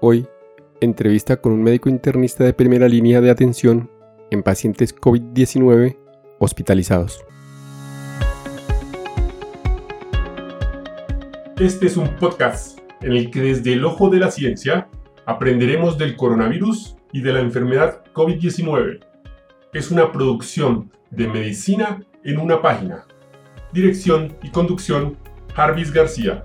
Hoy, entrevista con un médico internista de primera línea de atención en pacientes COVID-19 hospitalizados. Este es un podcast en el que desde el ojo de la ciencia aprenderemos del coronavirus y de la enfermedad COVID-19. Es una producción de medicina en una página. Dirección y conducción, Jarvis García.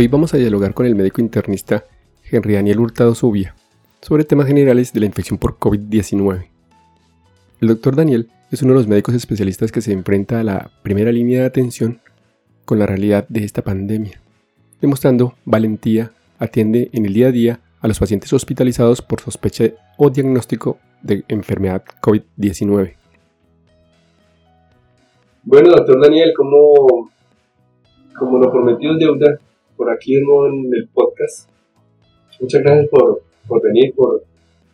Hoy vamos a dialogar con el médico internista Henry Daniel Hurtado Zubia sobre temas generales de la infección por COVID-19. El doctor Daniel es uno de los médicos especialistas que se enfrenta a la primera línea de atención con la realidad de esta pandemia. Demostrando valentía, atiende en el día a día a los pacientes hospitalizados por sospecha o diagnóstico de enfermedad COVID-19. Bueno, doctor Daniel, como, como lo prometió el deuda, por aquí en el podcast. Muchas gracias por, por venir, por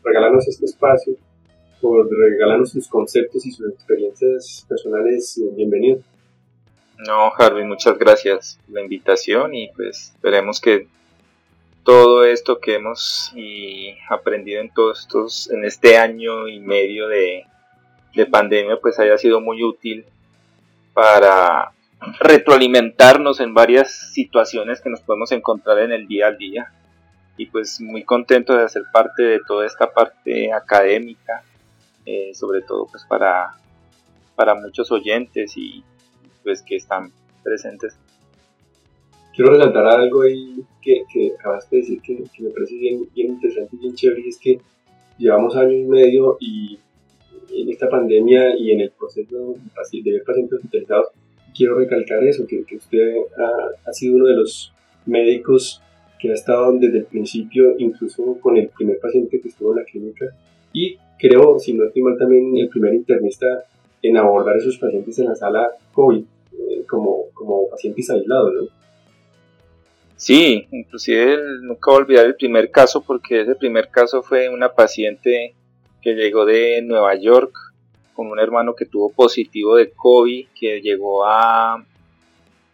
regalarnos este espacio, por regalarnos sus conceptos y sus experiencias personales. Bienvenido. No, Harvey, muchas gracias por la invitación y pues esperemos que todo esto que hemos y aprendido en todos estos, en este año y medio de, de pandemia, pues haya sido muy útil para retroalimentarnos en varias situaciones que nos podemos encontrar en el día al día. Y pues muy contento de hacer parte de toda esta parte académica eh, sobre todo pues para para muchos oyentes y pues que están presentes. Quiero resaltar algo ahí que, que acabaste de decir que, me parece bien, bien interesante y bien chévere y es que llevamos año y medio y en esta pandemia y en el proceso de ver pacientes hospitalizados quiero recalcar eso, que, usted ha, sido uno de los médicos que ha estado desde el principio, incluso con el primer paciente que estuvo en la clínica, y creo, si no estoy mal, también el primer internista en abordar esos pacientes en la sala COVID, eh, como, como pacientes aislados, ¿no? Sí, inclusive nunca voy a olvidar el primer caso porque ese primer caso fue una paciente que llegó de Nueva York con un hermano que tuvo positivo de COVID, que llegó a...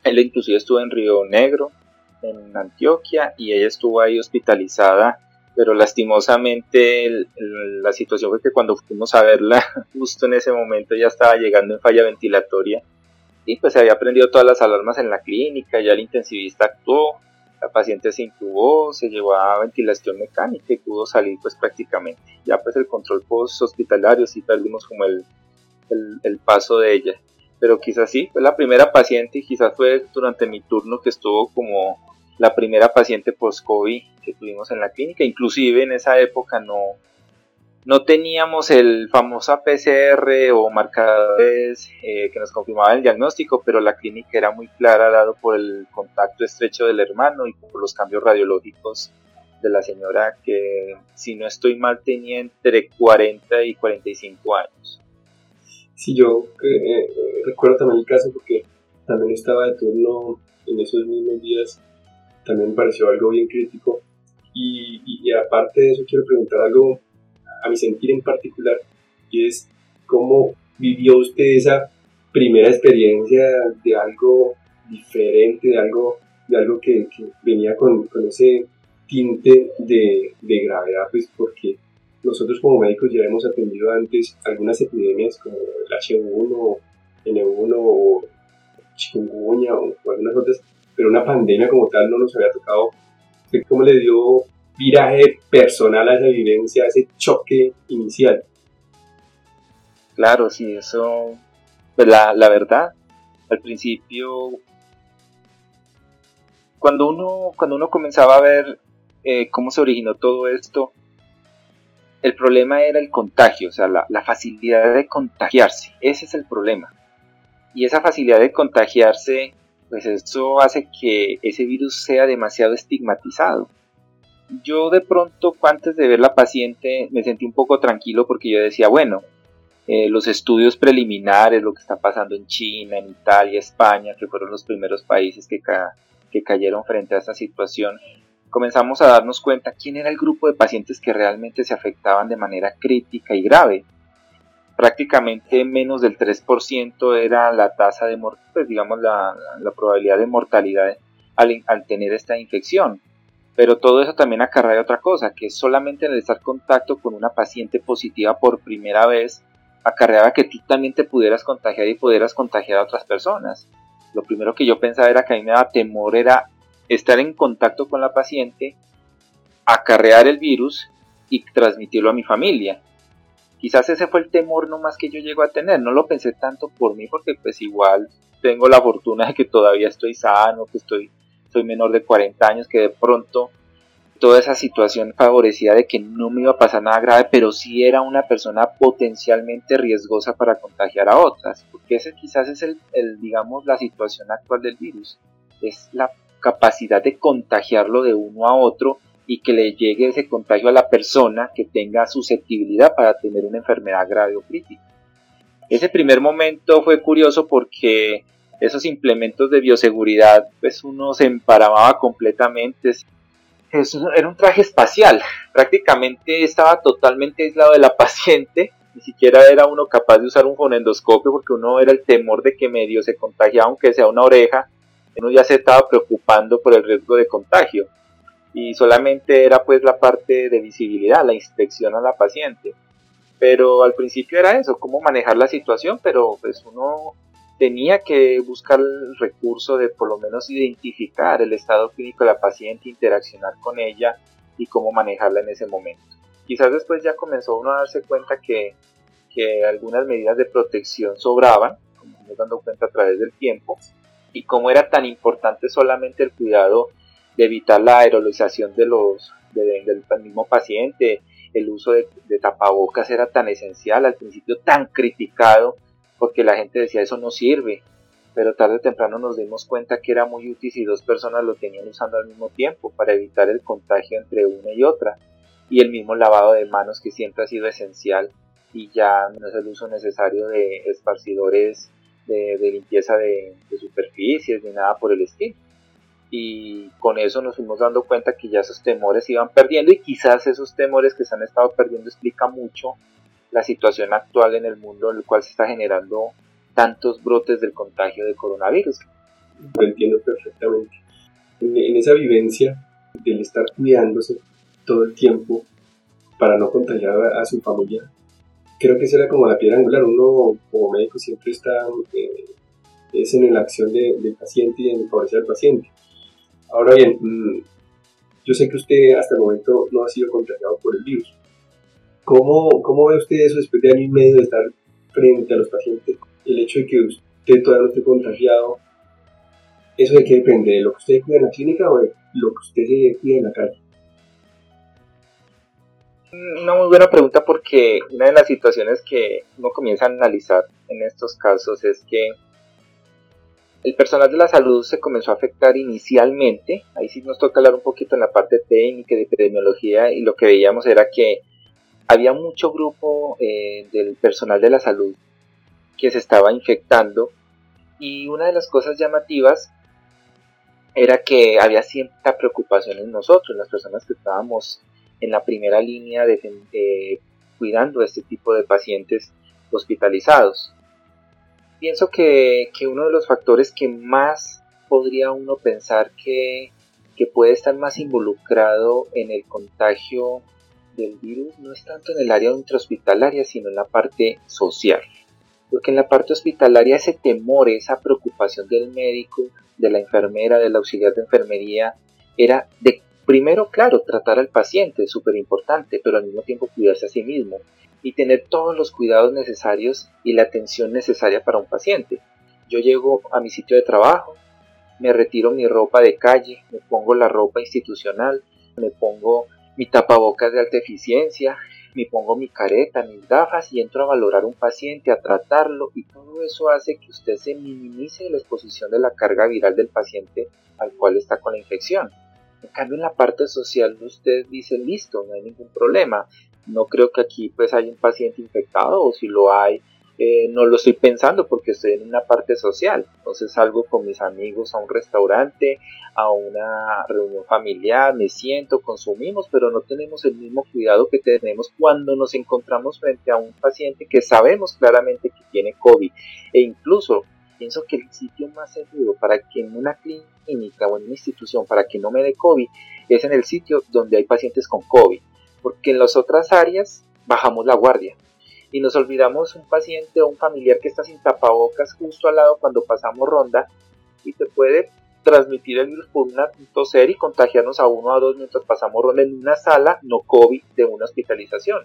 Él inclusive estuvo en Río Negro, en Antioquia, y ella estuvo ahí hospitalizada, pero lastimosamente la situación fue que cuando fuimos a verla, justo en ese momento ya estaba llegando en falla ventilatoria, y pues se había prendido todas las alarmas en la clínica, ya el intensivista actuó, la paciente se intubó, se llevó a ventilación mecánica y pudo salir pues prácticamente. Ya pues el control post hospitalario sí perdimos como el, el, paso de ella. Pero quizás sí, fue la primera paciente y quizás fue durante mi turno que estuvo como la primera paciente post-COVID que tuvimos en la clínica. Inclusive en esa época no, no teníamos el famoso PCR o marcadores eh, que nos confirmaban el diagnóstico, pero la clínica era muy clara dado por el contacto estrecho del hermano y por los cambios radiológicos de la señora que, si no estoy mal, tenía entre 40 y 45 años. Sí, yo eh, eh, recuerdo también el caso porque también estaba de turno en esos mismos días, también pareció algo bien crítico. y aparte de eso, quiero preguntar algo a mi sentir en particular, y es cómo vivió usted esa primera experiencia de algo diferente, de algo, de algo que, venía con, con, ese tinte de, de, gravedad, pues porque nosotros como médicos ya hemos atendido antes algunas epidemias como el H1, N1 o chikungunya o, algunas otras, pero una pandemia como tal no nos había tocado. ¿Cómo le dio viraje personal a esa vivencia, a ese choque inicial. Claro, sí, eso, pues la, la verdad, al principio, cuando uno, cuando uno comenzaba a ver eh, cómo se originó todo esto, el problema era el contagio, o sea, la, la, facilidad de contagiarse. Ese es el problema. Y esa facilidad de contagiarse, pues eso hace que ese virus sea demasiado estigmatizado yo de pronto antes de ver la paciente me sentí un poco tranquilo porque yo decía, bueno, eh, los estudios preliminares, lo que está pasando en China, en Italia, España, que fueron los primeros países que, que cayeron frente a esta situación, comenzamos a darnos cuenta quién era el grupo de pacientes que realmente se afectaban de manera crítica y grave. prácticamente menos del 3% era la tasa de, pues digamos, la, probabilidad de mortalidad al, al, tener esta infección. Pero todo eso también acarrea otra cosa, que solamente el estar en contacto con una paciente positiva por primera vez, acarreaba que tú también te pudieras contagiar y pudieras contagiar a otras personas. Lo primero que yo pensaba era que a mí me daba temor era estar en contacto con la paciente, acarrear el virus y transmitirlo a mi familia. Quizás ese fue el temor nomás que yo llego a tener, no lo pensé tanto por mí porque pues igual tengo la fortuna de que todavía estoy sano, que estoy soy menor de 40 años, que de pronto toda esa situación favorecía de que no me iba a pasar nada grave, pero sí era una persona potencialmente riesgosa para contagiar a otras, porque ese quizás es el, el digamos, la situación actual del virus, es la capacidad de contagiarlo de uno a otro y que le llegue ese contagio a la persona que tenga susceptibilidad para tener una enfermedad grave o crítica. Ese primer momento fue curioso porque esos implementos de bioseguridad, pues uno se emparamaba completamente. Eso era un traje espacial, prácticamente estaba totalmente aislado de la paciente, ni siquiera era uno capaz de usar un fonendoscopio porque uno era el temor de que medio se contagiara aunque sea una oreja, uno ya se estaba preocupando por el riesgo de contagio y solamente era pues la parte de visibilidad, la inspección a la paciente. Pero al principio era eso, cómo manejar la situación, pero pues uno tenía que buscar el recurso de por lo menos identificar el estado clínico de la paciente, interaccionar con ella y cómo manejarla en ese momento. Quizás después ya comenzó uno a darse cuenta que, que algunas medidas de protección sobraban, como nos dando cuenta a través del tiempo, y cómo era tan importante solamente el cuidado de evitar la aerolización de del mismo paciente, el uso de tapabocas era tan esencial, al principio tan criticado, porque la gente decía eso no sirve, pero tarde o temprano nos dimos cuenta que era muy útil si dos personas lo tenían usando al mismo tiempo para evitar el contagio entre una y otra. Y el mismo lavado de manos que siempre ha sido esencial y ya no es el uso necesario de esparcidores de, limpieza de, de, superficies ni nada por el estilo. Y con eso nos fuimos dando cuenta que ya esos temores se iban perdiendo y quizás esos temores que se han estado perdiendo explica mucho la situación actual en el mundo en el cual se está generando tantos brotes del contagio de coronavirus. Lo entiendo perfectamente. En, esa vivencia del estar cuidándose todo el tiempo para no contagiar a, su familia, creo que esa era como la piedra angular. Uno como médico siempre está eh, es en la acción del paciente y en favorecer al paciente. Ahora bien, mm, yo sé que usted hasta el momento no ha sido contagiado por el virus, ¿Cómo, ¿Cómo ve usted eso después de año y medio de estar frente a los pacientes? El hecho de que usted todavía no esté contagiado, ¿eso de qué depende? ¿De lo que usted cuida en la clínica o de lo que usted se cuida en la calle? Una muy buena pregunta porque una de las situaciones que uno comienza a analizar en estos casos es que el personal de la salud se comenzó a afectar inicialmente, ahí sí nos toca hablar un poquito en la parte técnica de epidemiología y lo que veíamos era que había mucho grupo eh, del personal de la salud que se estaba infectando y una de las cosas llamativas era que había cierta preocupación en nosotros, las personas que estábamos en la primera línea cuidando a este tipo de pacientes hospitalizados. Pienso que, uno de los factores que más podría uno pensar que, que puede estar más involucrado en el contagio del virus no es tanto en el área intrahospitalaria, sino en la parte social. Porque en la parte hospitalaria ese temor, esa preocupación del médico, de la enfermera, del auxiliar de enfermería, era de, primero, claro, tratar al paciente, súper importante, pero al mismo tiempo cuidarse a sí mismo y tener todos los cuidados necesarios y la atención necesaria para un paciente. Yo llego a mi sitio de trabajo, me retiro mi ropa de calle, me pongo la ropa institucional, me pongo mi tapabocas de alta eficiencia, me pongo mi careta, mis gafas y entro a valorar un paciente, a tratarlo y todo eso hace que usted se minimice la exposición de la carga viral del paciente al cual está con la infección. En cambio, en la parte social usted dice, listo, no hay ningún problema. No creo que aquí pues haya un paciente infectado o si lo hay, eh, no lo estoy pensando porque estoy en una parte social. Entonces salgo con mis amigos a un restaurante, a una reunión familiar, me siento, consumimos, pero no tenemos el mismo cuidado que tenemos cuando nos encontramos frente a un paciente que sabemos claramente que tiene COVID. E incluso pienso que el sitio más seguro para que en una clínica o en una institución, para que no me dé COVID, es en el sitio donde hay pacientes con COVID. Porque en las otras áreas bajamos la guardia y nos olvidamos un paciente o un familiar que está sin tapabocas justo al lado cuando pasamos ronda y te puede transmitir el virus por una toser y contagiarnos a uno o a dos mientras pasamos ronda en una sala no COVID de una hospitalización.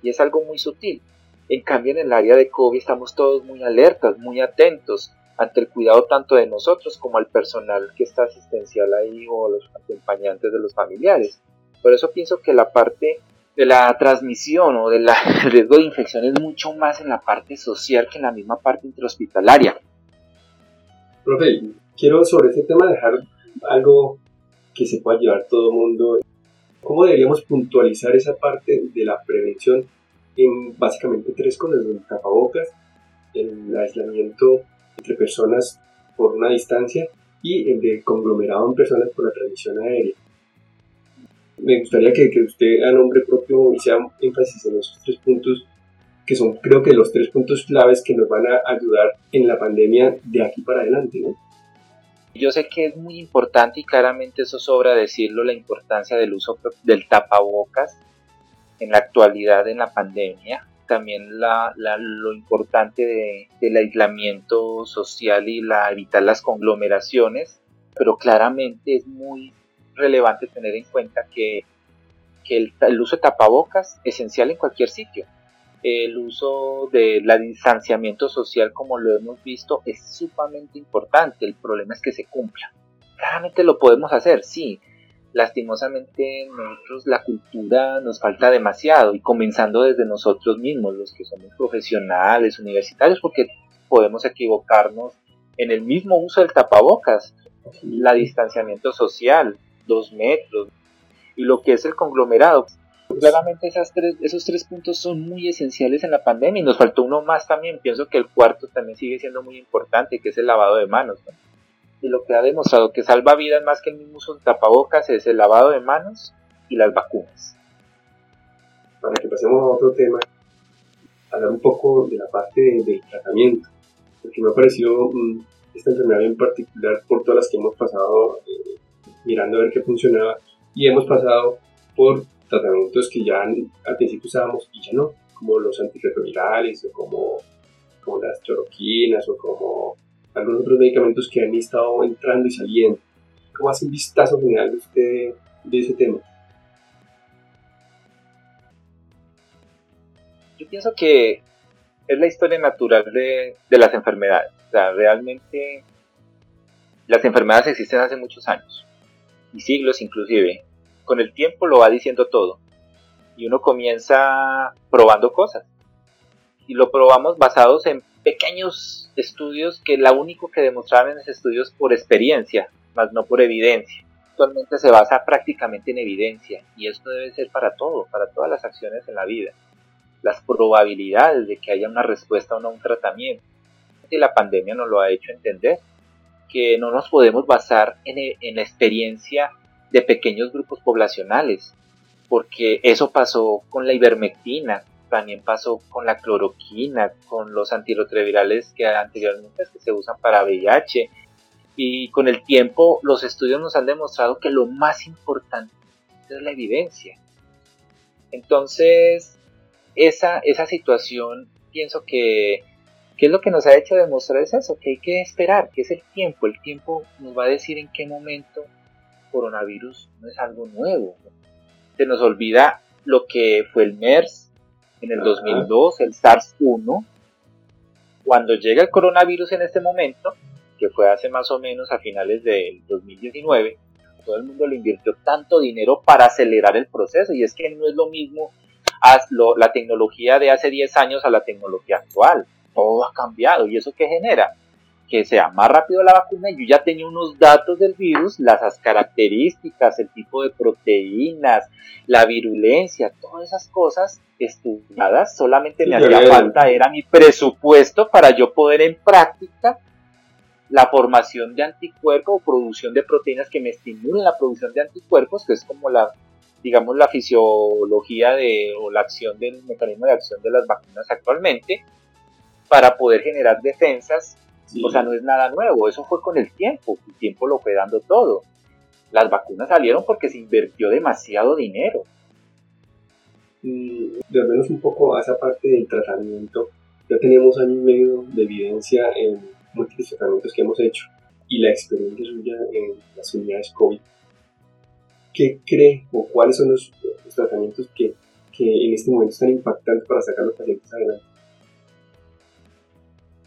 Y es algo muy sutil. En cambio, en el área de COVID estamos todos muy alertas, muy atentos ante el cuidado tanto de nosotros como al personal que está asistencial ahí o los acompañantes de los familiares. Por eso pienso que la parte de la transmisión o del riesgo de infección es mucho más en la parte social que en la misma parte intrahospitalaria. Profe, quiero sobre este tema dejar algo que se pueda llevar todo el mundo. ¿Cómo deberíamos puntualizar esa parte de la prevención en básicamente tres cosas? El tapabocas, el aislamiento entre personas por una distancia y el de conglomerado en personas por la transmisión aérea me gustaría que, que usted a nombre propio hiciera énfasis en esos tres puntos que son creo que los tres puntos claves que nos van a ayudar en la pandemia de aquí para adelante, ¿no? Yo sé que es muy importante y claramente eso sobra decirlo, la importancia del uso del tapabocas en la actualidad en la pandemia, también la, lo importante del aislamiento social y la evitar las conglomeraciones, pero claramente es muy relevante tener en cuenta que, el, uso de tapabocas es esencial en cualquier sitio. El uso del distanciamiento social, como lo hemos visto, es sumamente importante. El problema es que se cumpla. Claramente lo podemos hacer, sí. Lastimosamente nosotros la cultura nos falta demasiado y comenzando desde nosotros mismos, los que somos profesionales, universitarios, porque podemos equivocarnos en el mismo uso del tapabocas, la distanciamiento social, dos metros, y lo que es el conglomerado. Claramente esas tres, esos tres puntos son muy esenciales en la pandemia y nos faltó uno más también. Pienso que el cuarto también sigue siendo muy importante, que es el lavado de manos. Y lo que ha demostrado que salva vidas más que el mismo uso tapabocas es el lavado de manos y las vacunas. Para que pasemos a otro tema, hablar un poco de la parte del tratamiento, porque me ha parecido mm, esta enfermedad en particular por todas las que hemos pasado eh, mirando a ver qué funcionaba y hemos pasado por tratamientos que ya al principio usábamos y ya no, como los antirretrovirales o como, como las choroquinas o como algunos otros medicamentos que han estado entrando y saliendo. ¿Cómo hace un vistazo general usted, de ese tema? Yo pienso que es la historia natural de, de las enfermedades. O sea, realmente las enfermedades existen hace muchos años y siglos inclusive, con el tiempo lo va diciendo todo. Y uno comienza probando cosas. Y lo probamos basados en pequeños estudios que la único que demostraban esos estudios por experiencia, más no por evidencia. Actualmente se basa prácticamente en evidencia y esto debe ser para todo, para todas las acciones en la vida. Las probabilidades de que haya una respuesta o no a un tratamiento. Y la pandemia nos lo ha hecho entender que no nos podemos basar en, la experiencia de pequeños grupos poblacionales, porque eso pasó con la ivermectina, también pasó con la cloroquina, con los antirretrovirales que anteriormente se usan para VIH, y con el tiempo los estudios nos han demostrado que lo más importante es la evidencia. Entonces, esa, esa situación pienso que ¿Qué es lo que nos ha hecho demostrar es eso? Que hay que esperar, que es el tiempo. El tiempo nos va a decir en qué momento coronavirus no es algo nuevo. Se nos olvida lo que fue el MERS en el 2002, el SARS-1. Cuando llega el coronavirus en este momento, que fue hace más o menos a finales del 2019, todo el mundo le invirtió tanto dinero para acelerar el proceso. Y es que no es lo mismo la tecnología de hace 10 años a la tecnología actual todo ha cambiado. ¿Y eso qué genera? que sea más rápido la vacuna, yo ya tenía unos datos del virus, las características, el tipo de proteínas, la virulencia, todas esas cosas estudiadas, solamente me hacía falta, era mi presupuesto para yo poder en práctica la formación de anticuerpos o producción de proteínas que me estimulen la producción de anticuerpos, que es como la, digamos, la fisiología de, o la acción del mecanismo de acción de las vacunas actualmente, para poder generar defensas. O sea, no es nada nuevo, eso fue con el tiempo, el tiempo lo fue dando todo. Las vacunas salieron porque se invirtió demasiado dinero. Y menos un poco a esa parte del tratamiento, ya tenemos año y medio de evidencia en múltiples tratamientos que hemos hecho y la experiencia suya en las unidades COVID. ¿Qué cree o cuáles son los, tratamientos que, que en este momento están impactantes para sacar a los pacientes adelante?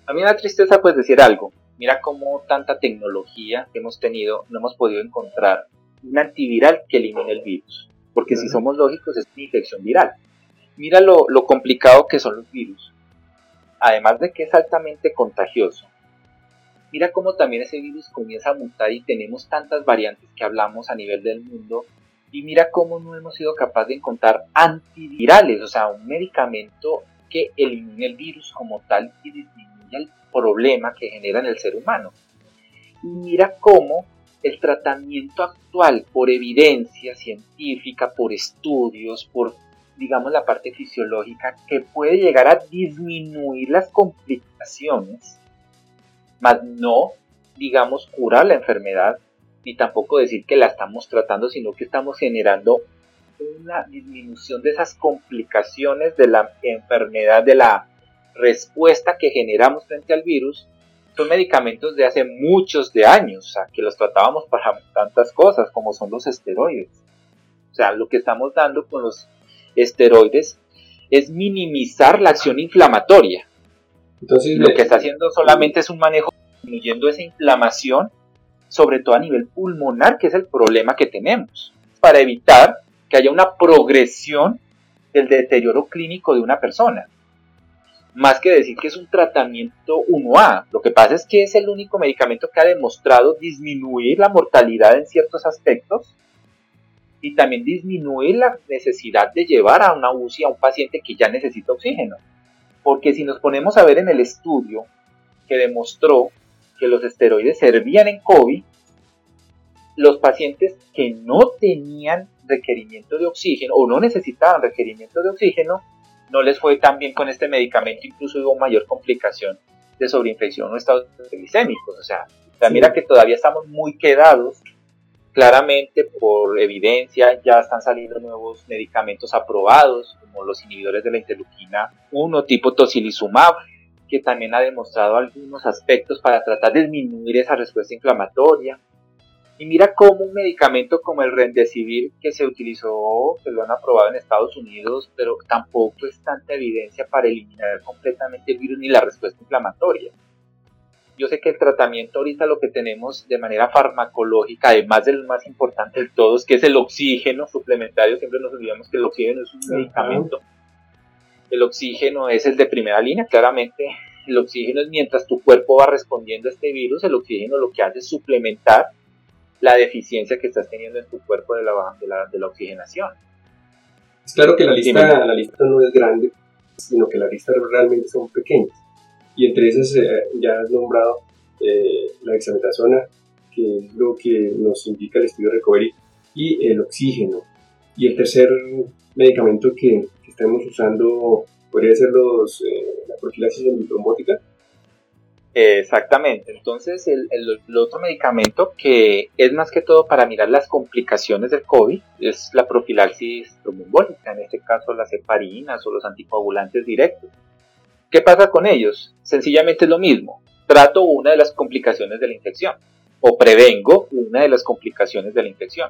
A mí me da tristeza pues decir algo. Mira cómo tanta tecnología que hemos tenido no hemos podido encontrar un antiviral que elimine el virus. Porque si somos lógicos es una infección viral. Mira lo, lo complicado que son los virus. Además de que es altamente contagioso. Mira cómo también ese virus comienza a mutar y tenemos tantas variantes que hablamos a nivel del mundo. Y mira cómo no hemos sido capaces de encontrar antivirales, o sea, un medicamento que elimine el virus como tal y disminuya el problema que genera en el ser humano. Y mira cómo el tratamiento actual, por evidencia científica, por estudios, por, digamos, la parte fisiológica, que puede llegar a disminuir las complicaciones, más no, digamos, curar la enfermedad, ni tampoco decir que la estamos tratando, sino que estamos generando una disminución de esas complicaciones de la enfermedad, de la respuesta que generamos frente al virus son medicamentos de hace muchos de años, o sea, que los tratábamos para tantas cosas como son los esteroides. O sea, lo que estamos dando con los esteroides es minimizar la acción inflamatoria. Entonces, lo que está haciendo solamente es un manejo disminuyendo esa inflamación, sobre todo a nivel pulmonar, que es el problema que tenemos, para evitar que haya una progresión del deterioro clínico de una persona más que decir que es un tratamiento 1A. Lo que pasa es que es el único medicamento que ha demostrado disminuir la mortalidad en ciertos aspectos y también disminuir la necesidad de llevar a una UCI a un paciente que ya necesita oxígeno. Porque si nos ponemos a ver en el estudio que demostró que los esteroides servían en COVID, los pacientes que no tenían requerimiento de oxígeno o no necesitaban requerimiento de oxígeno no les fue tan bien con este medicamento, incluso hubo mayor complicación de sobreinfección o estados glicémicos. O sea, mira que todavía estamos muy quedados. Claramente, por evidencia, ya están saliendo nuevos medicamentos aprobados, como los inhibidores de la interleuquina 1 tipo tocilizumab, que también ha demostrado algunos aspectos para tratar de disminuir esa respuesta inflamatoria. Y mira cómo un medicamento como el Remdesivir que se utilizó, que lo han aprobado en Estados Unidos, pero tampoco es tanta evidencia para eliminar completamente el virus ni la respuesta inflamatoria. Yo sé que el tratamiento ahorita lo que tenemos de manera farmacológica, además del más importante de todos, que es el oxígeno suplementario, siempre nos olvidamos que el oxígeno es un medicamento. El oxígeno es el de primera línea, claramente el oxígeno es mientras tu cuerpo va respondiendo a este virus, el oxígeno lo que hace es suplementar la deficiencia que estás teniendo en tu cuerpo de la, de la, oxigenación. Es claro que la lista, la lista no es grande, sino que las listas realmente son pequeñas. Y entre esas eh, ya has nombrado eh, la hexametasona, que es lo que nos indica el estudio Recovery, y el oxígeno. Y el tercer medicamento que, que estamos usando podría ser los, eh, la profilaxis trombótica Exactamente. Entonces, el, otro medicamento que es más que todo para mirar las complicaciones del COVID es la profilaxis trombólica, en este caso las heparinas o los anticoagulantes directos. ¿Qué pasa con ellos? Sencillamente es lo mismo. Trato una de las complicaciones de la infección o prevengo una de las complicaciones de la infección.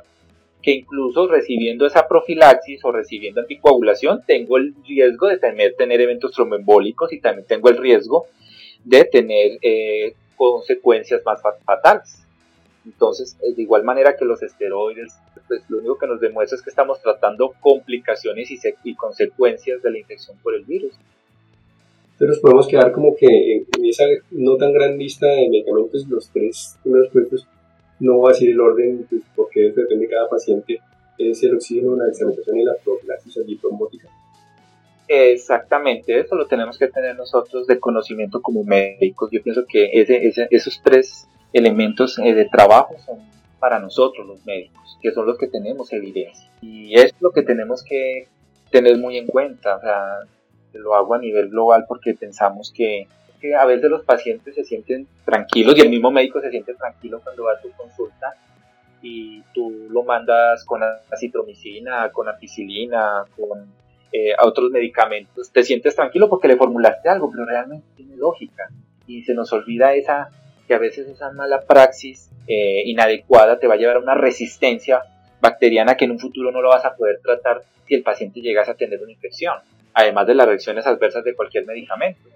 Que incluso recibiendo esa profilaxis o recibiendo anticoagulación tengo el riesgo de tener, tener eventos tromboembólicos y también tengo el riesgo de tener eh, consecuencias más fatales. Entonces, eh, de igual manera que los esteroides, pues lo único que nos demuestra es que estamos tratando complicaciones y, consecuencias de la infección por el virus. Entonces podemos quedar como que en, esa no tan gran lista de medicamentos, los tres primeros puestos, no va a ser el orden, pues, porque depende de cada paciente, es el oxígeno, la desalentación y la profilaxis. Exactamente, eso lo tenemos que tener nosotros de conocimiento como médicos. Yo pienso que ese, esos tres elementos eh, de trabajo son para nosotros los médicos, que son los que tenemos evidencia. Y es lo que tenemos que tener muy en cuenta. O sea, lo hago a nivel global porque pensamos que, que, a veces los pacientes se sienten tranquilos y el mismo médico se siente tranquilo cuando va a su consulta y tú lo mandas con acitromicina, con ampicilina, con eh, a otros medicamentos, te sientes tranquilo porque le formulaste algo, pero realmente tiene lógica y se nos olvida esa que a veces esa mala praxis eh, inadecuada te va a llevar a una resistencia bacteriana que en un futuro no lo vas a poder tratar si el paciente llegase a tener una infección además de las reacciones adversas de cualquier medicamento.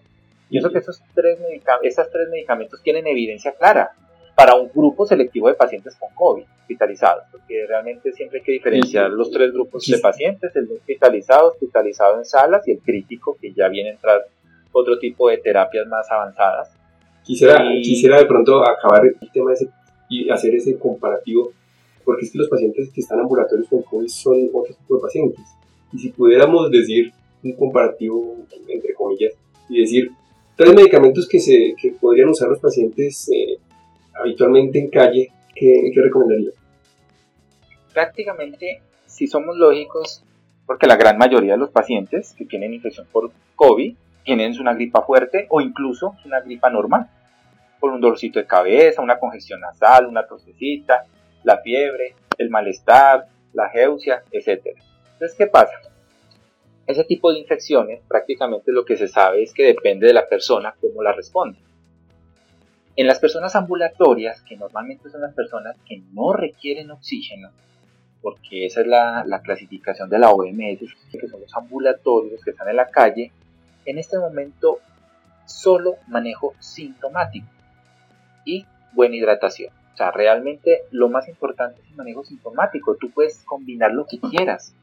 Pienso que esos tres, esas tres medicamentos tienen evidencia clara para un grupo selectivo de pacientes con COVID hospitalizados, porque realmente siempre hay que diferenciar los tres grupos de pacientes, el hospitalizado, hospitalizado en salas y el crítico, que ya viene a entrar otro tipo de terapias más avanzadas. Quisiera, quisiera de pronto acabar el tema ese, y hacer ese comparativo, porque es que los pacientes que están ambulatorios con COVID son otro tipo de pacientes. Y si pudiéramos decir un comparativo entre comillas y decir tres medicamentos que, se, que podrían usar los pacientes eh, habitualmente en calle, ¿qué, ¿qué recomendaría? Prácticamente, si somos lógicos, porque la gran mayoría de los pacientes que tienen infección por COVID tienen una gripa fuerte o incluso una gripa normal, por un dolorcito de cabeza, una congestión nasal, una tosecita, la fiebre, el malestar, la geusia, etc. Entonces, ¿qué pasa? Ese tipo de infecciones prácticamente lo que se sabe es que depende de la persona cómo la responde. En las personas ambulatorias, que normalmente son las personas que no requieren oxígeno, porque esa es la, clasificación de la OMS, que son los ambulatorios que están en la calle, en este momento solo manejo sintomático y buena hidratación. O sea, realmente lo más importante es el manejo sintomático. Tú puedes combinar lo que quieras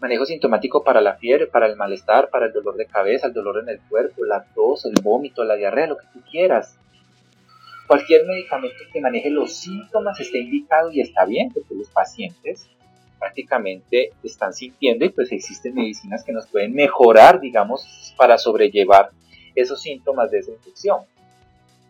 manejo sintomático para la fiebre, para el malestar, para el dolor de cabeza, el dolor en el cuerpo, la tos, el vómito, la diarrea, lo que tú quieras. Cualquier medicamento que maneje los síntomas está indicado y está bien, porque los pacientes prácticamente están sintiendo y pues existen medicinas que nos pueden mejorar, digamos, para sobrellevar esos síntomas de esa infección.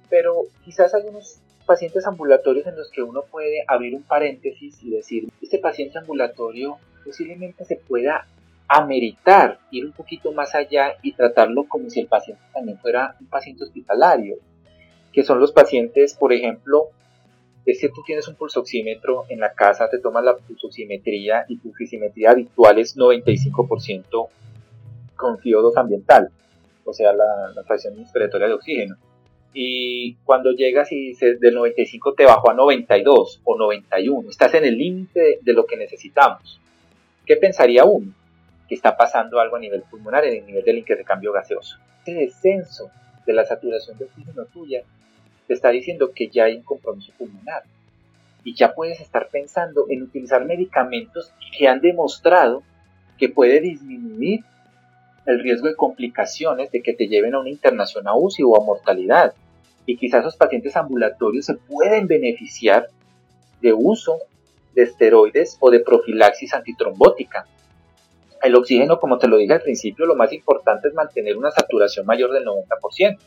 Pero quizás hay unos pacientes ambulatorios en los que uno puede abrir un paréntesis y decir, este paciente ambulatorio posiblemente se pueda ameritar ir un poquito más allá y tratarlo como si el paciente también fuera un paciente hospitalario, que son los pacientes, por ejemplo, es que tú tienes un pulsoxímetro en la casa, te tomas la pulsoximetría y tu pulsoximetría habitual es 95% con CO2 ambiental, o sea, la, la fracción inspiratoria de oxígeno. Y cuando llegas y del 95 te bajó a 92 o 91, estás en el límite de lo que necesitamos. ¿Qué pensaría uno? Que está pasando algo a nivel pulmonar, en el nivel del intercambio gaseoso. Ese descenso de la saturación de oxígeno tuya te está diciendo que ya hay un compromiso pulmonar. Y ya puedes estar pensando en utilizar medicamentos que han demostrado que puede disminuir el riesgo de complicaciones de que te lleven a una internación a UCI o a mortalidad. Y quizás esos pacientes ambulatorios se pueden beneficiar de uso de esteroides o de profilaxis antitrombótica. El oxígeno, como te lo dije al principio, lo más importante es mantener una saturación mayor del 90%.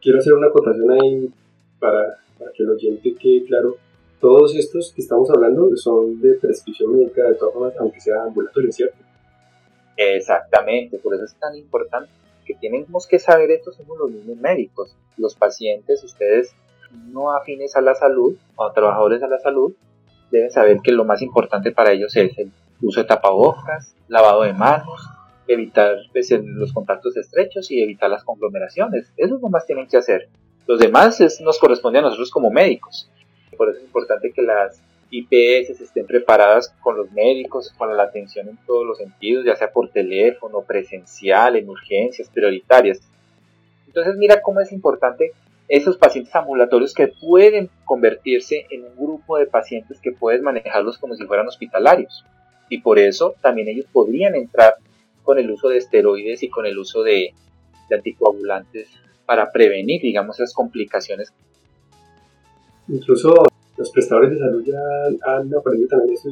Quiero hacer una acotación ahí para, que el oyente quede claro. Todos estos que estamos hablando son de prescripción médica de todas formas, aunque sea ambulatorio, ¿cierto? Exactamente, por eso es tan importante que tenemos que saber esto somos los mismos médicos, los pacientes, ustedes no afines a la salud o trabajadores a la salud, deben saber que lo más importante para ellos es el uso de tapabocas, lavado de manos, evitar pues, los contactos estrechos y evitar las conglomeraciones. Eso es lo más tienen que hacer. Los demás nos corresponde a nosotros como médicos. Por eso es importante que las IPS estén preparadas con los médicos, con la atención en todos los sentidos, ya sea por teléfono, presencial, en urgencias prioritarias. Entonces mira cómo es importante esos pacientes ambulatorios que pueden convertirse en un grupo de pacientes que puedes manejarlos como si fueran hospitalarios. Y por eso también ellos podrían entrar con el uso de esteroides y con el uso de, de anticoagulantes para prevenir, digamos, esas complicaciones. Incluso los prestadores de salud ya han aprendido también eso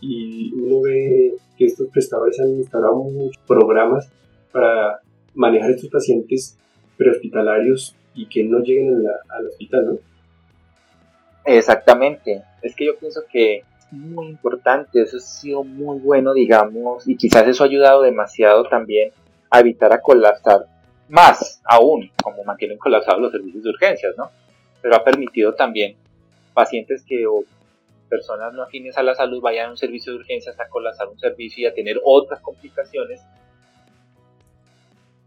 y uno ve que estos prestadores han instalado muchos programas para manejar estos pacientes prehospitalarios y que no lleguen al hospital, ¿no? Exactamente. Es que yo pienso que muy importante, eso ha sido muy bueno, digamos, y quizás eso ha ayudado demasiado también a evitar a colapsar más aún, como mantienen colapsados los servicios de urgencias, ¿no? Pero ha permitido también pacientes que o personas no afines a la salud vayan a un servicio de urgencias a colapsar un servicio y a tener otras complicaciones.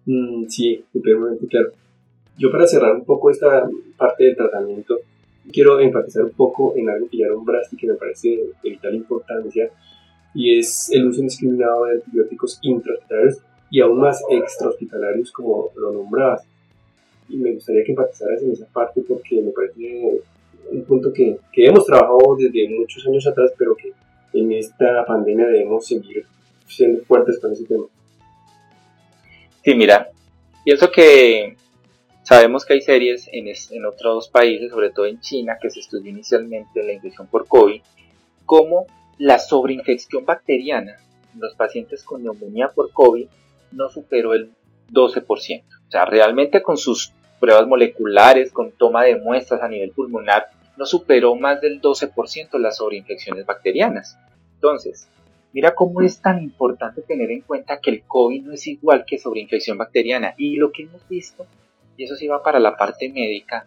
Mm, sí, claro. Yo para cerrar un poco esta parte del tratamiento, quiero enfatizar un poco en algo que ya nombraste y que me parece de vital importancia, y es el uso indiscriminado de antibióticos intrahospitalarios y aún más extrahospitalarios como lo nombrabas. Y me gustaría que enfatizaras en esa parte porque me parece un punto que, que hemos trabajado desde muchos años atrás, pero que en esta pandemia debemos seguir siendo fuertes con ese tema. Sí, mira, pienso que sabemos que hay series en, en otros países, sobre todo en China, que se estudió inicialmente la infección por COVID, como la sobreinfección bacteriana en los pacientes con neumonía por COVID no superó el 12%. O sea, realmente con sus pruebas moleculares, con toma de muestras a nivel pulmonar, no superó más del 12% las sobreinfecciones bacterianas. Entonces, mira cómo es tan importante tener en cuenta que el COVID no es igual que sobreinfección bacteriana. Y lo que hemos visto, y eso sí va para la parte médica,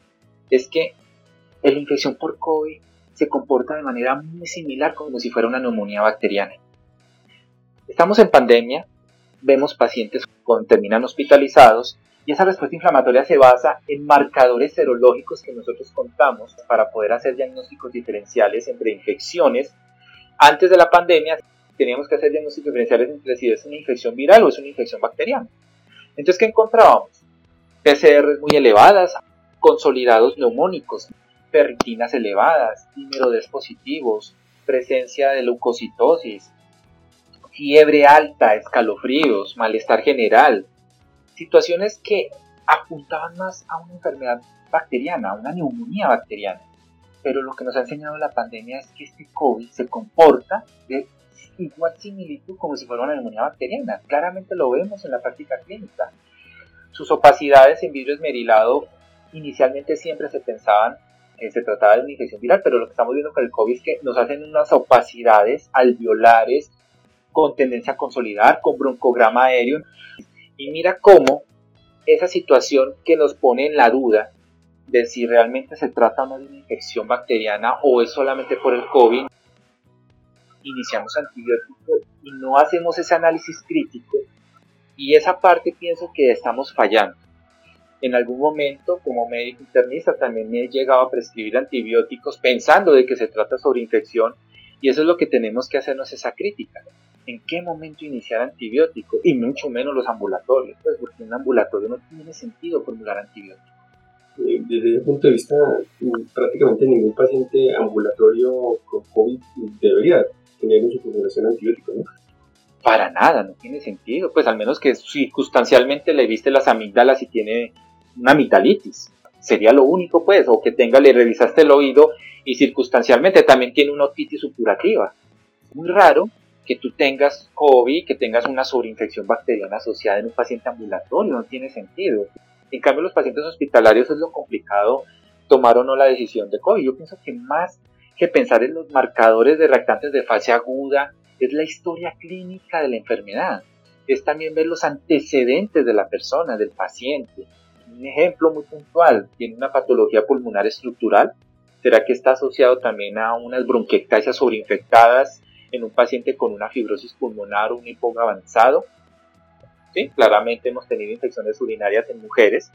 es que la infección por COVID se comporta de manera muy similar como si fuera una neumonía bacteriana. Estamos en pandemia, vemos pacientes con terminan hospitalizados y esa respuesta inflamatoria se basa en marcadores serológicos que nosotros contamos para poder hacer diagnósticos diferenciales entre infecciones. Antes de la pandemia teníamos que hacer diagnósticos diferenciales entre si es una infección viral o es una infección bacteriana. Entonces, ¿qué encontrábamos? PCR muy elevadas, consolidados neumónicos, ferritinas elevadas, número positivos, presencia de leucocitosis, fiebre alta, escalofríos, malestar general, situaciones que apuntaban más a una enfermedad bacteriana, a una neumonía bacteriana. Pero lo que nos ha enseñado la pandemia es que este COVID se comporta de igual similitud como si fuera una neumonía bacteriana. Claramente lo vemos en la práctica clínica. Sus opacidades en vidrio esmerilado inicialmente siempre se pensaban que se trataba de una infección viral, pero lo que estamos viendo con el COVID es que nos hacen unas opacidades alveolares con tendencia a consolidar, con broncograma aéreo. Y mira cómo esa situación que nos pone en la duda de si realmente se trata o no de una infección bacteriana o es solamente por el COVID, iniciamos antibióticos y no hacemos ese análisis crítico y esa parte pienso que estamos fallando. En algún momento, como médico internista, también me he llegado a prescribir antibióticos pensando de que se trata sobre infección y eso es lo que tenemos que hacernos esa crítica en qué momento iniciar antibiótico y mucho menos los ambulatorios, pues porque en un ambulatorio no tiene sentido formular antibiótico. Eh, desde ese punto de vista, mm, prácticamente ningún paciente ambulatorio con COVID debería tener en su formulación antibiótico, ¿no? Para nada, no tiene sentido. Pues al menos que circunstancialmente le viste las amígdalas y tiene una amigdalitis. Sería lo único, pues, o que tenga, le revisaste el oído y circunstancialmente también tiene una otitis supurativa. Muy raro que tú tengas COVID, que tengas una sobreinfección bacteriana asociada en un paciente ambulatorio, no tiene sentido. En cambio, los pacientes hospitalarios es lo complicado tomar o no la decisión de COVID. Yo pienso que más que pensar en los marcadores de reactantes de fase aguda, es la historia clínica de la enfermedad. Es también ver los antecedentes de la persona, del paciente. Un ejemplo muy puntual, tiene una patología pulmonar estructural. ¿Será que está asociado también a unas bronquiectasias sobreinfectadas en un paciente con una fibrosis pulmonar o un avanzado. ¿Sí? Claramente hemos tenido infecciones urinarias en mujeres.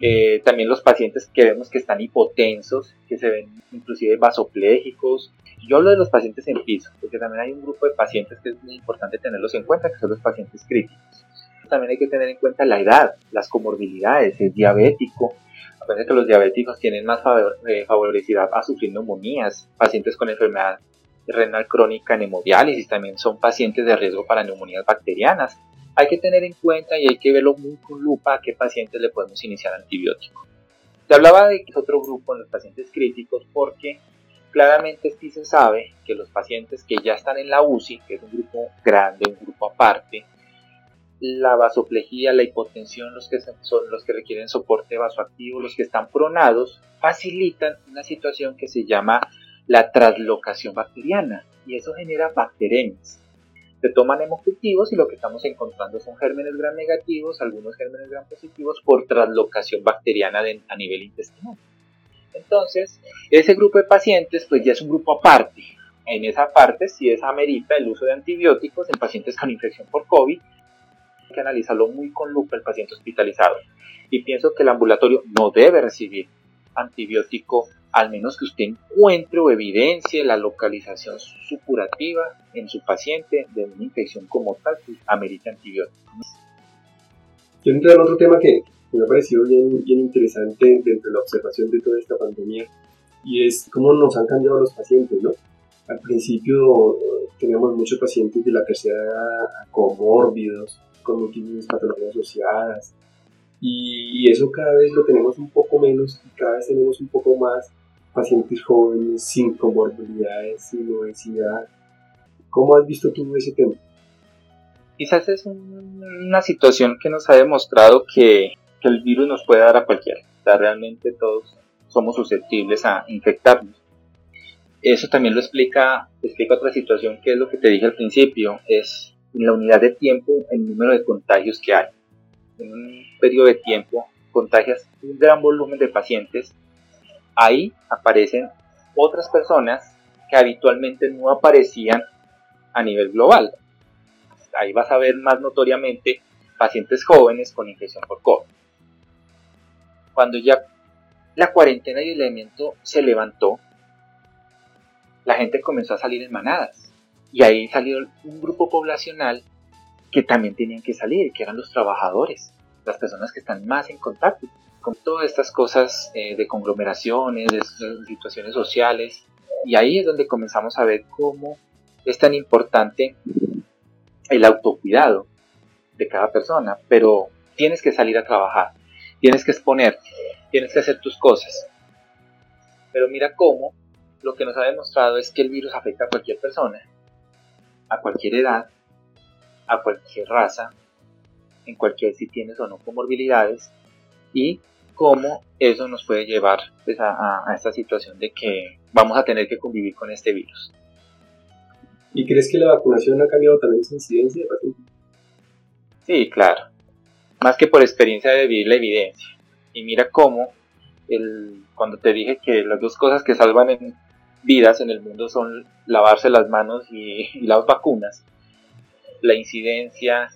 Eh, también los pacientes que vemos que están hipotensos, que se ven inclusive vasoplégicos. Yo hablo de los pacientes en piso, porque también hay un grupo de pacientes que es muy importante tenerlos en cuenta, que son los pacientes críticos. También hay que tener en cuenta la edad, las comorbilidades, el diabético. Acuérdense que los diabéticos tienen más eh, favorecida a sufrir neumonías, pacientes con enfermedad renal crónica en hemodiálisis, también son pacientes de riesgo para neumonías bacterianas. hay que tener en cuenta y hay que verlo muy con lupa a qué pacientes le podemos iniciar antibiótico. Se hablaba de que es otro grupo en los pacientes críticos porque claramente sí se sabe que los pacientes que ya están en la UCI, que es un grupo grande, un grupo aparte, la vasoplejía, la hipotensión, los que son los que requieren soporte vasoactivo, los que están pronados, facilitan una situación que se llama la traslocación bacteriana y eso genera bacteremias. Se toman hemocultivos y lo que estamos encontrando son gérmenes gram negativos, algunos gérmenes gram positivos por traslocación bacteriana a nivel intestinal. Entonces, ese grupo de pacientes pues ya es un grupo aparte. En esa parte sí es amerita el uso de antibióticos en pacientes con infección por COVID. Hay que analizarlo muy con lupa el paciente hospitalizado. Y pienso que el ambulatorio no debe recibir antibiótico al menos que usted encuentre o evidencie la localización supurativa en su paciente de una infección como tal que amerita antibióticos. Quiero entrar en otro tema que me ha parecido bien, bien interesante dentro de la observación de toda esta pandemia y es cómo nos han cambiado los pacientes, ¿no? Al principio teníamos muchos pacientes de la tercera edad comórbidos, con múltiples patologías asociadas, y eso cada vez lo tenemos un poco menos y cada vez tenemos un poco más pacientes jóvenes sin comorbilidades, sin obesidad. ¿Cómo has visto tú ese tema? Quizás es una situación que nos ha demostrado que, el virus nos puede dar a cualquiera. realmente todos somos susceptibles a infectarnos. Eso también lo explica, explica otra situación que es lo que te dije al principio, es en la unidad de tiempo el número de contagios que hay. En un periodo de tiempo contagias un gran volumen de pacientes ahí aparecen otras personas que habitualmente no aparecían a nivel global. Ahí vas a ver más notoriamente pacientes jóvenes con infección por COVID. Cuando ya la cuarentena y el elemento se levantó, la gente comenzó a salir en manadas. Y ahí salió un grupo poblacional que también tenían que salir, que eran los trabajadores, las personas que están más en contacto con todas estas cosas eh, de conglomeraciones, de, situaciones sociales, y ahí es donde comenzamos a ver cómo es tan importante el autocuidado de cada persona, pero tienes que salir a trabajar, tienes que exponer, tienes que hacer tus cosas. Pero mira cómo lo que nos ha demostrado es que el virus afecta a cualquier persona, a cualquier edad, a cualquier raza, en cualquier si tienes o no comorbilidades, y cómo eso nos puede llevar pues, a, esta situación de que vamos a tener que convivir con este virus. ¿Y crees que la vacunación ha cambiado también esa incidencia de? Sí, claro. Más que por experiencia de vivir la evidencia. Y mira cómo, el, cuando te dije que las dos cosas que salvan en vidas en el mundo son lavarse las manos y las vacunas, la incidencia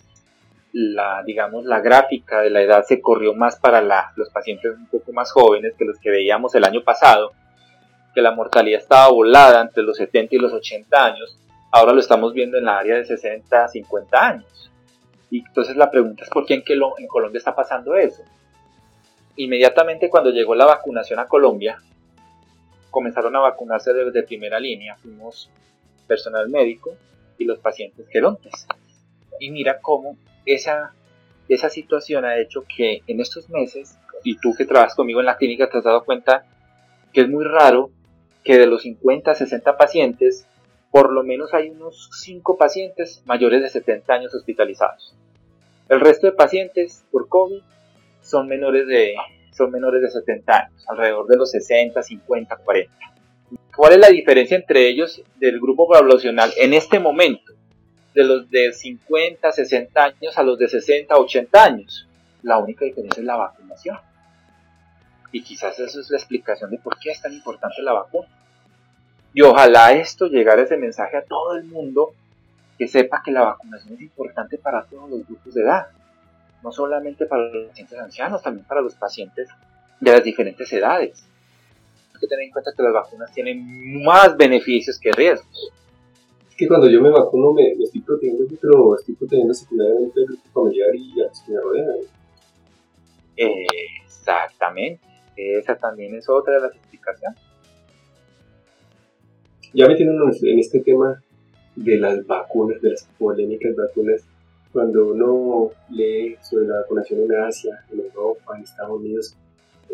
la, digamos, la gráfica de la edad se corrió más para los pacientes un poco más jóvenes que los que veíamos el año pasado, que la mortalidad estaba volada entre los 70 y los 80 años, ahora lo estamos viendo en la área de 60 a 50 años. Y entonces la pregunta es por qué en, en Colombia está pasando eso. Inmediatamente cuando llegó la vacunación a Colombia, comenzaron a vacunarse desde primera línea, fuimos personal médico y los pacientes gerontes. Y mira cómo esa, esa situación ha hecho que en estos meses, y tú que trabajas conmigo en la clínica te has dado cuenta que es muy raro que de los 50 a 60 pacientes, por lo menos hay unos 5 pacientes mayores de 70 años hospitalizados. El resto de pacientes por COVID son menores de, son menores de 70 años, alrededor de los 60, 50, 40. ¿Cuál es la diferencia entre ellos del grupo poblacional en este momento? de los de 50, 60 años a los de 60, 80 años. La única diferencia es la vacunación. Y quizás eso es la explicación de por qué es tan importante la vacuna. Y ojalá esto llegara ese mensaje a todo el mundo que sepa que la vacunación es importante para todos los grupos de edad. No solamente para los pacientes ancianos, también para los pacientes de las diferentes edades. Hay que tener en cuenta que las vacunas tienen más beneficios que riesgos que cuando yo me vacuno me, estoy protegiendo, pero estoy protegiendo secundariamente el grupo familiar y a los que me rodean. Exactamente, esa también es otra de las explicaciones. Ya metiéndonos en este tema de las vacunas, de las polémicas vacunas, cuando uno lee sobre la vacunación en Asia, en Europa, en Estados Unidos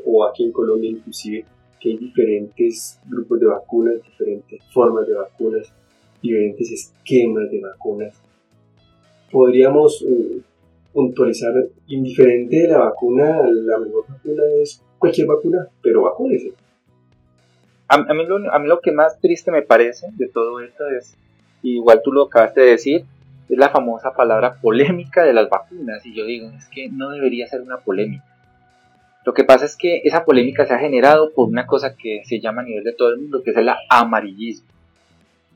o aquí en Colombia inclusive, que hay diferentes grupos de vacunas, diferentes formas de vacunas, diferentes esquemas de vacunas. Podríamos uh, puntualizar, indiferente de la vacuna, la mejor vacuna es cualquier vacuna, pero vacúnese. A, mí lo, a mí lo que más triste me parece de todo esto es, igual tú lo acabaste de decir, es la famosa palabra polémica de las vacunas. Y yo digo, es que no debería ser una polémica. Lo que pasa es que esa polémica se ha generado por una cosa que se llama a nivel de todo el mundo, que es el amarillismo.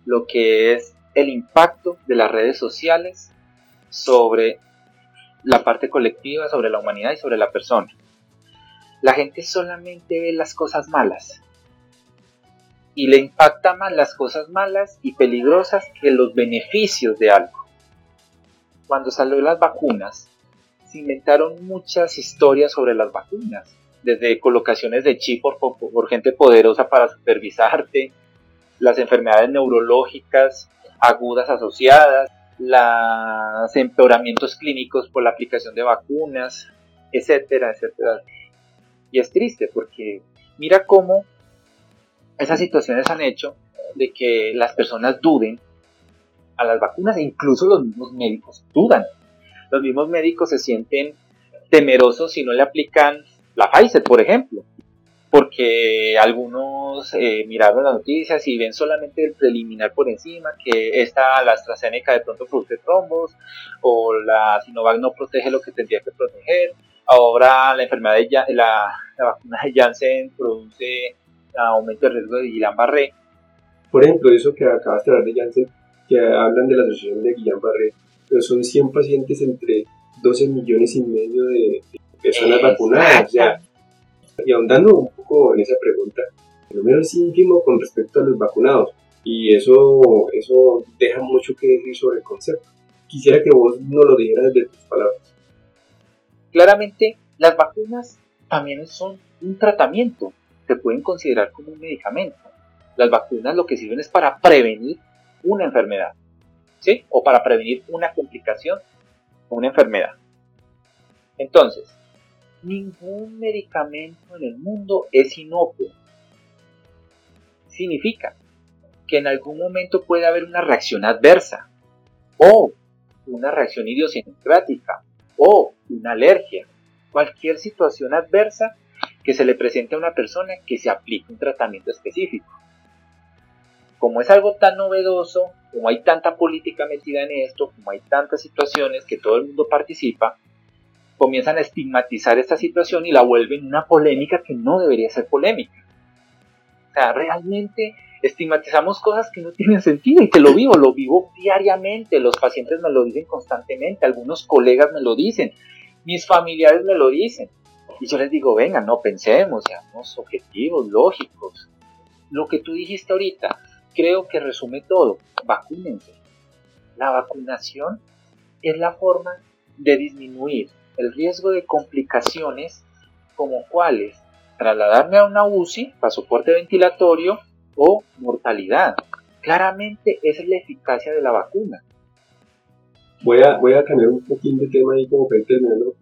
Lo que es el impacto de las redes sociales sobre la parte colectiva, sobre la humanidad y sobre la persona. La gente solamente ve las cosas malas y le impacta más las cosas malas y peligrosas que los beneficios de algo. Cuando salió las vacunas, se inventaron muchas historias sobre las vacunas, desde colocaciones de chip por, gente poderosa para supervisarte, las enfermedades neurológicas agudas asociadas, los empeoramientos clínicos por la aplicación de vacunas, etcétera, etcétera. Y es triste porque mira cómo esas situaciones han hecho de que las personas duden a las vacunas e incluso los mismos médicos dudan. Los mismos médicos se sienten temerosos si no le aplican la Pfizer, por ejemplo, porque algunos eh, miraron las noticias y ven solamente el preliminar por encima, que esta, la AstraZeneca de pronto produce trombos, o la Sinovac no protege lo que tendría que proteger, ahora la enfermedad de la, la vacuna de Janssen produce aumento de riesgo de Guillain-Barré. Por ejemplo, eso que acabas de hablar de Janssen, que hablan de la asociación de Guillain-Barré, pero son 100 pacientes entre 12 millones y medio de personas vacunadas. y ahondando un poco en esa pregunta, el número es ínfimo con respecto a los vacunados y eso, eso deja mucho que decir sobre el concepto. Quisiera que vos nos lo dijeras de tus palabras. Claramente, las vacunas también son un tratamiento, pueden considerar como un medicamento. Las vacunas lo que sirven es para prevenir una enfermedad. ¿sí? O para prevenir una complicación o una enfermedad. Entonces, ningún medicamento en el mundo es inocuo. Significa que en algún momento puede haber una reacción adversa o una reacción idiosincrática o una alergia. Cualquier situación adversa que se le presente a una persona que se aplique un tratamiento específico. Como es algo tan novedoso, como hay tanta política metida en esto, como hay tantas situaciones que todo el mundo participa, comienzan a estigmatizar esta situación y la vuelven una polémica que no debería ser polémica. O sea, realmente estigmatizamos cosas que no tienen sentido y que lo vivo, lo vivo diariamente, los pacientes me lo dicen constantemente, algunos colegas me lo dicen, mis familiares me lo dicen. Y yo les digo, venga, no pensemos, seamos objetivos, lógicos. Lo que tú dijiste ahorita, creo que resume todo. Vacúnense. La vacunación es la forma de disminuir el riesgo de complicaciones como cuáles trasladarme a una UCI, pasaporte ventilatorio o mortalidad. Claramente esa es la eficacia de la vacuna. Voy a, voy a cambiar un poquito de tema ahí como para terminando.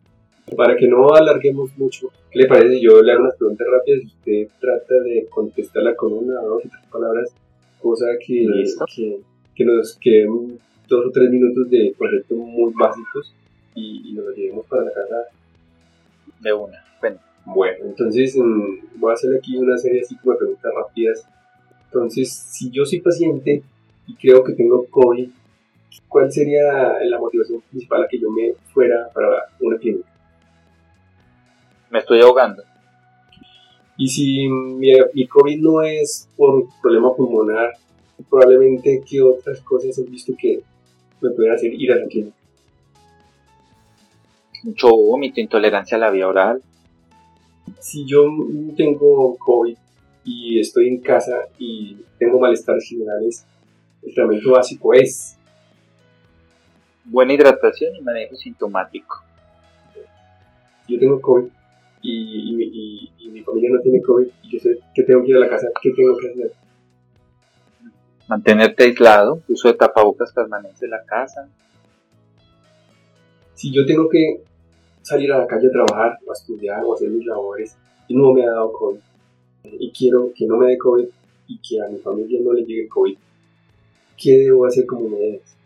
Para que no alarguemos mucho, ¿qué le parece? Yo le hago unas preguntas rápidas y usted trata de contestarla con una o dos o tres palabras cosa que, que, que, nos queden dos o tres minutos de proyectos muy básicos y, nos lo llevemos para la casa. De una, bueno. Bueno, entonces mm, voy a hacer aquí una serie así como de preguntas rápidas. Entonces, si yo soy paciente y creo que tengo COVID, ¿cuál sería la motivación principal a que yo me fuera para una clínica? Me estoy ahogando. Y si mi, COVID no es por problema pulmonar, probablemente qué otras cosas he visto que me pueden hacer ir a la clínica. Mucho vómito, intolerancia a la vía oral. Si yo tengo COVID y estoy en casa y tengo malestares generales, el tratamiento básico es buena hidratación y manejo sintomático. Yo tengo COVID y, mi familia no tiene COVID y yo sé que tengo que ir a la casa, ¿qué tengo que hacer? Mantenerte aislado, uso de tapabocas permanente en la casa. Si yo tengo que salir a la calle a trabajar o a estudiar o a hacer mis labores y no me ha dado COVID y quiero que no me dé COVID y que a mi familia no le llegue el COVID, ¿qué debo hacer como medidas?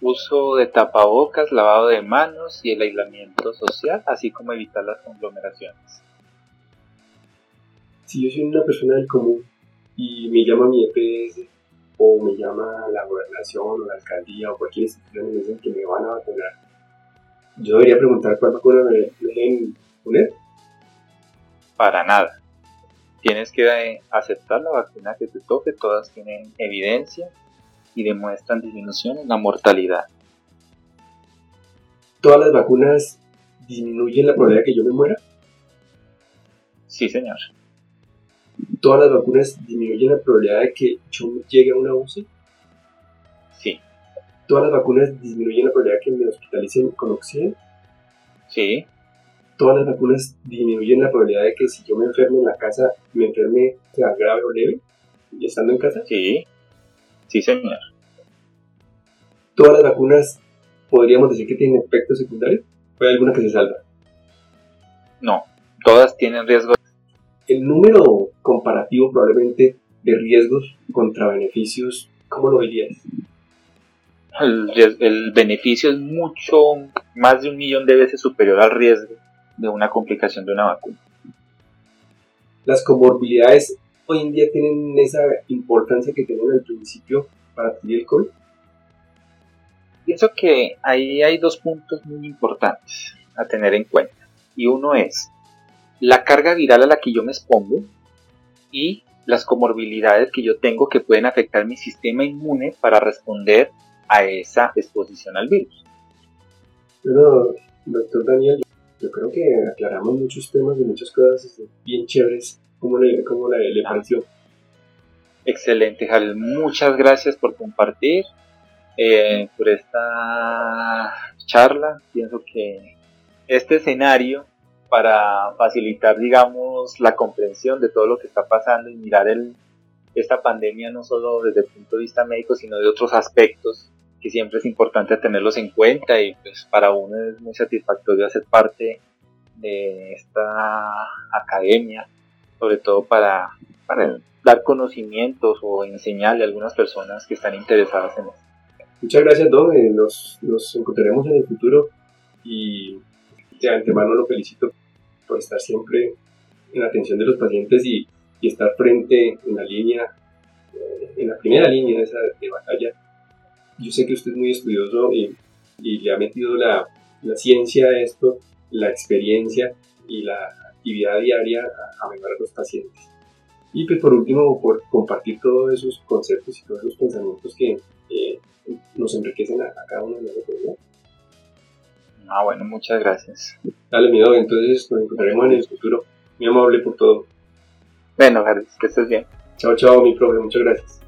Uso de tapabocas, lavado de manos y el aislamiento social, así como evitar las conglomeraciones. Si yo soy una persona del común y me llama mi EPS o me llama la gobernación o la alcaldía o cualquier institución y me dicen que me van a vacunar, yo debería preguntar cuál vacuna me deben poner. Para nada. Tienes que aceptar la vacuna que te toque, todas tienen evidencia y demuestran disminución en la mortalidad. ¿Todas las vacunas disminuyen la probabilidad de que yo me muera? Sí, señor. ¿Todas las vacunas disminuyen la probabilidad de que yo llegue a una UCI? Sí. ¿Todas las vacunas disminuyen la probabilidad de que me hospitalicen con oxígeno? Sí. ¿Todas las vacunas disminuyen la probabilidad de que si yo me enferme en la casa, me enferme sea grave o leve, estando en casa? Sí. Sí, señor. ¿Todas las vacunas podríamos decir que tienen efectos secundarios? ¿O hay alguna que se salva? No, todas tienen riesgo. El número comparativo probablemente de riesgos contra beneficios, ¿cómo lo verías? El, beneficio es mucho, más de un millón de veces superior al riesgo de una complicación de una vacuna. Las comorbilidades hoy en día tienen esa importancia que tenían al principio para adquirir el COVID. Pienso que ahí hay dos puntos muy importantes a tener en cuenta. Y uno es la carga viral a la que yo me expongo y las comorbilidades que yo tengo que pueden afectar mi sistema inmune para responder a esa exposición al virus. Bueno, doctor Daniel, yo creo que aclaramos muchos temas y muchas cosas bien chéveres. ¿Cómo le, cómo le, pareció? Excelente, Jal. Muchas gracias por compartir, eh, por esta charla. Pienso que este escenario para facilitar, digamos, la comprensión de todo lo que está pasando y mirar el, esta pandemia no solo desde el punto de vista médico, sino de otros aspectos que siempre es importante tenerlos en cuenta y pues para uno es muy satisfactorio hacer parte de esta academia, sobre todo para, para dar conocimientos o enseñarle a algunas personas que están interesadas en esto. Muchas gracias, Don. Eh, nos, nos encontraremos en el futuro y de antemano lo felicito por estar siempre en atención de los pacientes y, y estar frente en la línea, eh, en la primera línea de esa de batalla yo sé que usted es muy estudioso y, le ha metido la, ciencia a esto, la experiencia y la actividad diaria a, a mejorar a los pacientes. Y pues por último, por compartir todos esos conceptos y todos esos pensamientos que nos enriquecen a, cada uno de nosotros. Ah, bueno, muchas gracias. Dale, mi entonces nos encontraremos en el futuro. Muy amable por todo. Bueno, que estés bien. Chao, chao, mi profe, muchas gracias.